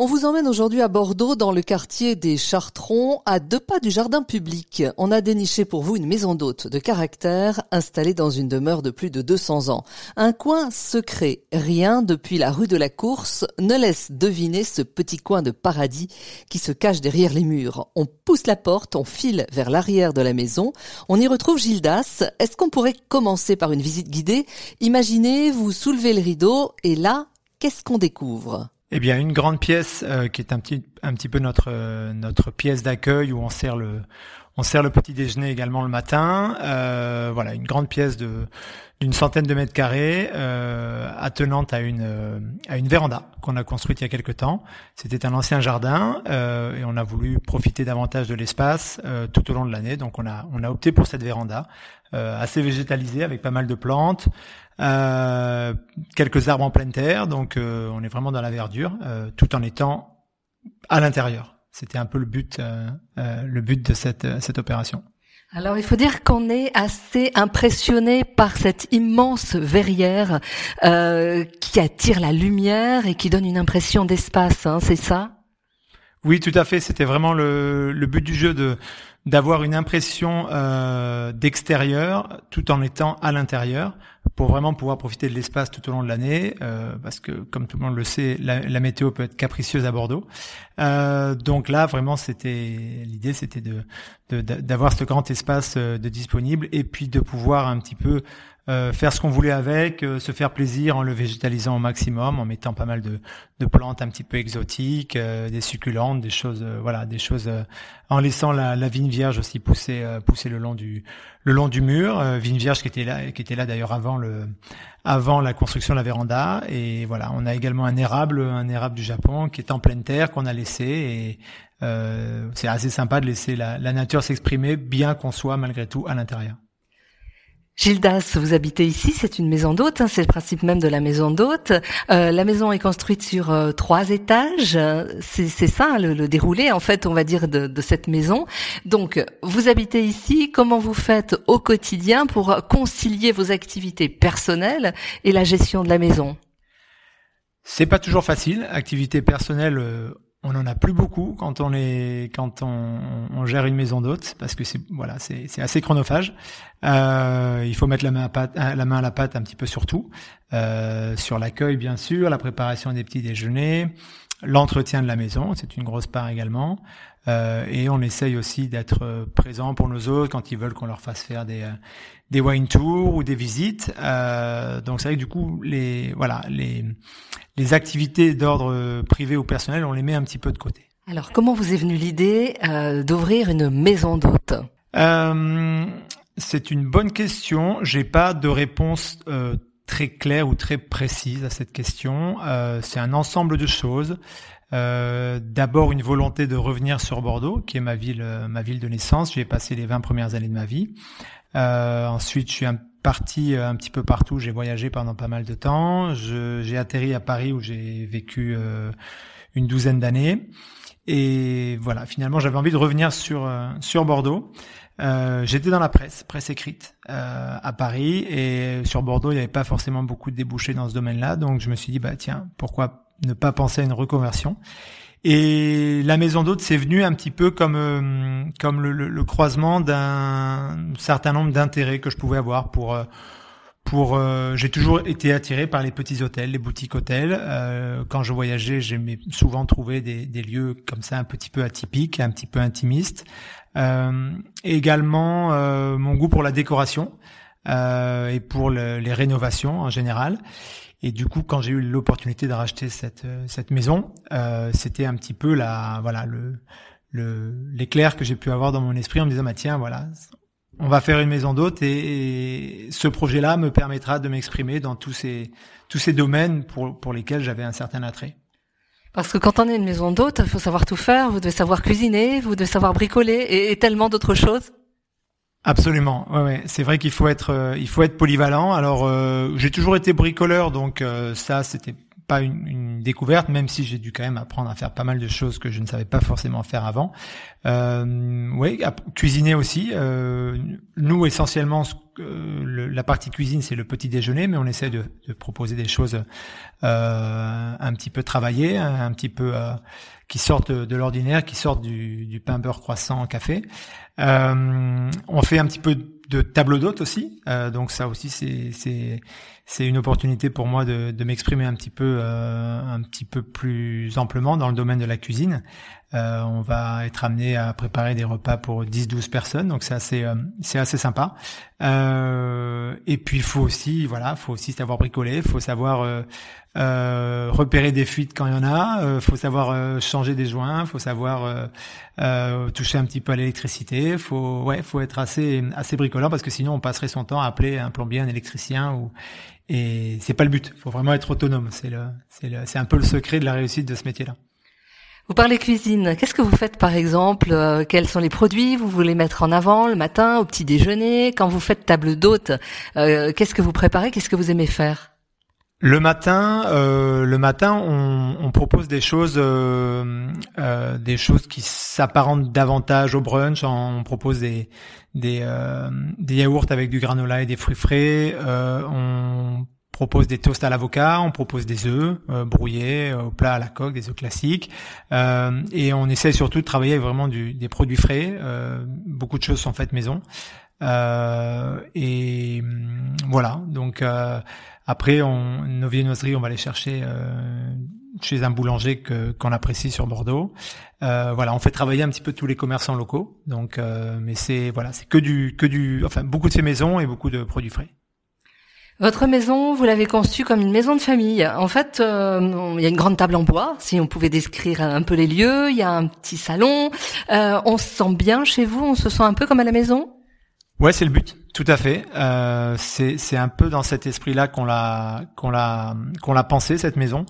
On vous emmène aujourd'hui à Bordeaux dans le quartier des Chartrons, à deux pas du jardin public. On a déniché pour vous une maison d'hôte de caractère installée dans une demeure de plus de 200 ans. Un coin secret, rien depuis la rue de la Course ne laisse deviner ce petit coin de paradis qui se cache derrière les murs. On pousse la porte, on file vers l'arrière de la maison, on y retrouve Gildas. Est-ce qu'on pourrait commencer par une visite guidée? Imaginez, vous soulevez le rideau et là, qu'est-ce qu'on découvre? Eh bien, une grande pièce euh, qui est un petit, un petit peu notre euh, notre pièce d'accueil où on sert le on sert le petit déjeuner également le matin. Euh, voilà, une grande pièce d'une centaine de mètres carrés, attenante à une à une véranda qu'on a construite il y a quelque temps. C'était un ancien jardin et on a voulu profiter davantage de l'espace tout au long de l'année. Donc on a on a opté pour cette véranda assez végétalisée avec pas mal de plantes. Euh, quelques arbres en pleine terre, donc euh, on est vraiment dans la verdure, euh, tout en étant à l'intérieur. C'était un peu le but, le but de cette, cette opération. Alors il faut dire qu'on est assez impressionné par cette immense verrière qui attire la lumière et qui donne une impression d'espace, hein, c'est ça? Oui, tout à fait. C'était vraiment le, but du jeu de d'avoir une impression euh, d'extérieur tout en étant à l'intérieur pour vraiment pouvoir profiter de l'espace tout au long de l'année euh, parce que comme tout le monde le sait la, météo peut être capricieuse à Bordeaux euh, donc là vraiment c'était l'idée c'était de d'avoir ce grand espace de disponible et puis de pouvoir un petit peu euh, faire ce qu'on voulait avec, euh, se faire plaisir en le végétalisant au maximum, en mettant pas mal de, de plantes un petit peu exotiques, euh, des succulentes, des choses, voilà, des choses, en laissant la, la, vigne vierge aussi pousser, pousser le long du, le long du mur, vigne vierge qui était là, qui était là d'ailleurs avant le, avant la construction de la véranda. Et voilà, on a également un érable, un érable du Japon qui est en pleine terre qu'on a laissé et c'est assez sympa de laisser la, la nature s'exprimer, bien qu'on soit malgré tout à l'intérieur. Gildas, vous habitez ici, c'est une maison d'hôte, hein, c'est le principe même de la maison d'hôte. Euh, la maison est construite sur euh, trois étages, c'est ça le, déroulé en fait, on va dire, de, de, cette maison. Donc, vous habitez ici, comment vous faites au quotidien pour concilier vos activités personnelles et la gestion de la maison? C'est pas toujours facile, activité personnelle. Euh, on en a plus beaucoup quand on est quand on, on gère une maison d'hôte parce que c'est voilà c'est assez chronophage. Euh, il faut mettre la main à pâte, la main à la pâte un petit peu sur tout, euh, sur l'accueil bien sûr, la préparation des petits déjeuners, l'entretien de la maison, c'est une grosse part également. Euh, et on essaye aussi d'être présent pour nos autres quand ils veulent qu'on leur fasse faire des des wine tours ou des visites. Euh, donc c'est vrai que du coup les voilà les les activités d'ordre privé ou personnel, on les met un petit peu de côté. Alors comment vous est venue l'idée euh, d'ouvrir une maison d'hôte? Euh, C'est une bonne question. J'ai pas de réponse euh, très claire ou très précise à cette question. Euh, c'est un ensemble de choses. Euh, D'abord une volonté de revenir sur Bordeaux, qui est ma ville, ma ville de naissance. J'y ai passé les 20 premières années de ma vie. Euh, ensuite, je suis parti un petit peu partout. J'ai voyagé pendant pas mal de temps. J'ai atterri à Paris où j'ai vécu euh, une douzaine d'années. Et voilà, finalement, j'avais envie de revenir sur euh, sur Bordeaux. Euh, J'étais dans la presse, presse écrite euh, à Paris, et sur Bordeaux, il n'y avait pas forcément beaucoup de débouchés dans ce domaine-là. Donc, je me suis dit, bah tiens, pourquoi ne pas penser à une reconversion? Et la maison d'hôte, c'est venu un petit peu comme euh, comme le, le, croisement d'un certain nombre d'intérêts que je pouvais avoir pour euh, pour euh, j'ai toujours été attiré par les petits hôtels, les boutiques hôtels. quand je voyageais, j'aimais souvent trouver des, des, lieux comme ça un petit peu atypiques, un petit peu intimistes. également mon goût pour la décoration et pour les rénovations en général. Et du coup, quand j'ai eu l'opportunité de racheter cette euh, cette maison, euh, c'était un petit peu la voilà le le l'éclair que j'ai pu avoir dans mon esprit en me disant bah tiens voilà on va faire une maison d'hôte et, ce projet-là me permettra de m'exprimer dans tous ces tous ces domaines pour pour lesquels j'avais un certain attrait. Parce que quand on est une maison d'hôte, il faut savoir tout faire, vous devez savoir cuisiner, vous devez savoir bricoler et tellement d'autres choses. Absolument, ouais, ouais. c'est vrai qu'il faut être, euh, il faut être polyvalent. Alors, euh, j'ai toujours été bricoleur, donc euh, ça, c'était pas une, une, découverte, même si j'ai dû quand même apprendre à faire pas mal de choses que je ne savais pas forcément faire avant. oui, cuisiner aussi. nous, essentiellement, la partie cuisine, c'est le petit déjeuner, mais on essaie de, de proposer des choses un petit peu travaillées, un petit peu qui sortent de, l'ordinaire, qui sortent du, du, pain beurre croissant café. on fait un petit peu de tableau d'hôte aussi, donc ça aussi c'est c'est une opportunité pour moi de, de m'exprimer un petit peu euh, un petit peu plus amplement dans le domaine de la cuisine. Euh, on va être amené à préparer des repas pour 10-12 personnes, donc c'est assez euh, c'est assez sympa. Euh, et puis il faut aussi voilà, faut aussi savoir bricoler, faut savoir euh, repérer des fuites quand il y en a, euh, faut savoir changer des joints, faut savoir toucher un petit peu à l'électricité, faut ouais, faut être assez assez bricoleur parce que sinon on passerait son temps à appeler un plombier, un électricien ou et c'est pas le but. Faut vraiment être autonome. C'est le, c'est le, c'est un peu le secret de la réussite de ce métier-là. Vous parlez cuisine. Qu'est-ce que vous faites par exemple euh, Quels sont les produits vous voulez mettre en avant le matin, au petit déjeuner Quand vous faites table d'hôte, euh, qu'est-ce que vous préparez Qu'est-ce que vous aimez faire? Le matin, euh, le matin, on, on, propose des choses, euh, euh, des choses qui s'apparentent davantage au brunch. On propose des des, euh, des yaourts avec du granola et des fruits frais. Propose des toasts à l'avocat, on propose des œufs brouillés au plat à la coque, des œufs classiques, et on essaie surtout de travailler avec vraiment du, des produits frais. beaucoup de choses sont faites maison, et hum, voilà. Donc après, on, nos viennoiseries, on va les chercher euh, chez un boulanger que qu'on apprécie sur Bordeaux. Euh, voilà, on fait travailler un petit peu tous les commerçants locaux. Donc, euh, mais c'est voilà, c'est que du que du, enfin beaucoup de ces maisons et beaucoup de produits frais. Votre maison, vous l'avez conçue comme une maison de famille. En fait, euh, il y a une grande table en bois, si on pouvait décrire un peu les lieux. Il y a un petit salon. Euh, on se sent bien chez vous. On se sent un peu comme à la maison? Ouais, c'est le but, tout à fait. Euh, c'est un peu dans cet esprit-là qu'on l'a qu'on l'a qu'on l'a pensé cette maison.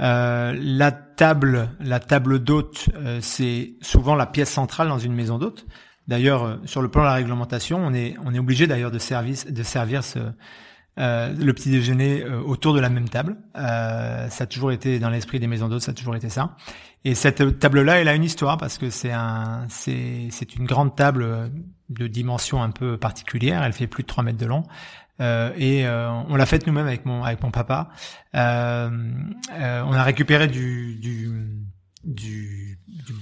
Euh, la table, la table d'hôte, euh, c'est souvent la pièce centrale dans une maison d'hôte. D'ailleurs, euh, sur le plan de la réglementation, on est on est obligé d'ailleurs de service de servir ce euh, le petit déjeuner euh, autour de la même table. Euh, ça a toujours été dans l'esprit des maisons d'hôtes, ça a toujours été ça. Et cette table-là, elle a une histoire parce que c'est un, c'est, c'est une grande table de dimension un peu particulière. Elle fait plus de 3 mètres de long. Euh, et on l'a faite nous-mêmes avec mon avec mon papa. on a récupéré du, du,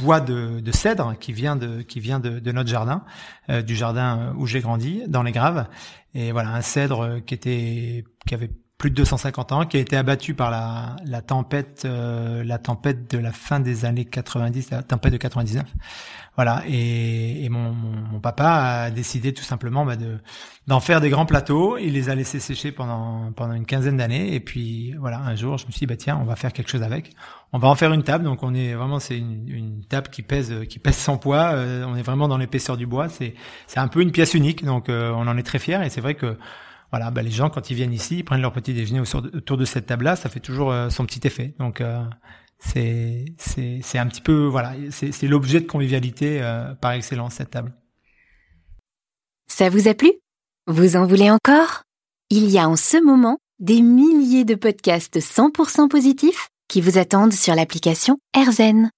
bois de, de, cèdre qui vient de qui vient de, de notre jardin, euh, du jardin où j'ai grandi, dans les Graves. Et voilà, un cèdre qui était qui avait plus de 250 ans, qui a été abattu par la, la tempête, euh, la tempête de la fin des années 90, la tempête de 99. Voilà, et, et mon, mon, papa a décidé tout simplement bah, de d'en faire des grands plateaux. Il les a laissés sécher pendant pendant une quinzaine d'années, et puis voilà, un jour, je me suis dit bah tiens, on va faire quelque chose avec. On va en faire une table. Donc on est vraiment, c'est une, une, table qui pèse qui pèse 100 poids. Euh, on est vraiment dans l'épaisseur du bois. C'est c'est un peu une pièce unique. Donc euh, on en est très fier, et c'est vrai que voilà, bah, les gens quand ils viennent ici, ils prennent leur petit déjeuner autour de cette table-là, ça fait toujours euh, son petit effet. Donc euh, c'est c'est un petit peu voilà, c'est c'est l'objet de convivialité euh, par excellence cette table. Ça vous a plu? Vous en voulez encore? Il y a en ce moment des milliers de podcasts 100% positifs qui vous attendent sur l'application AirZen.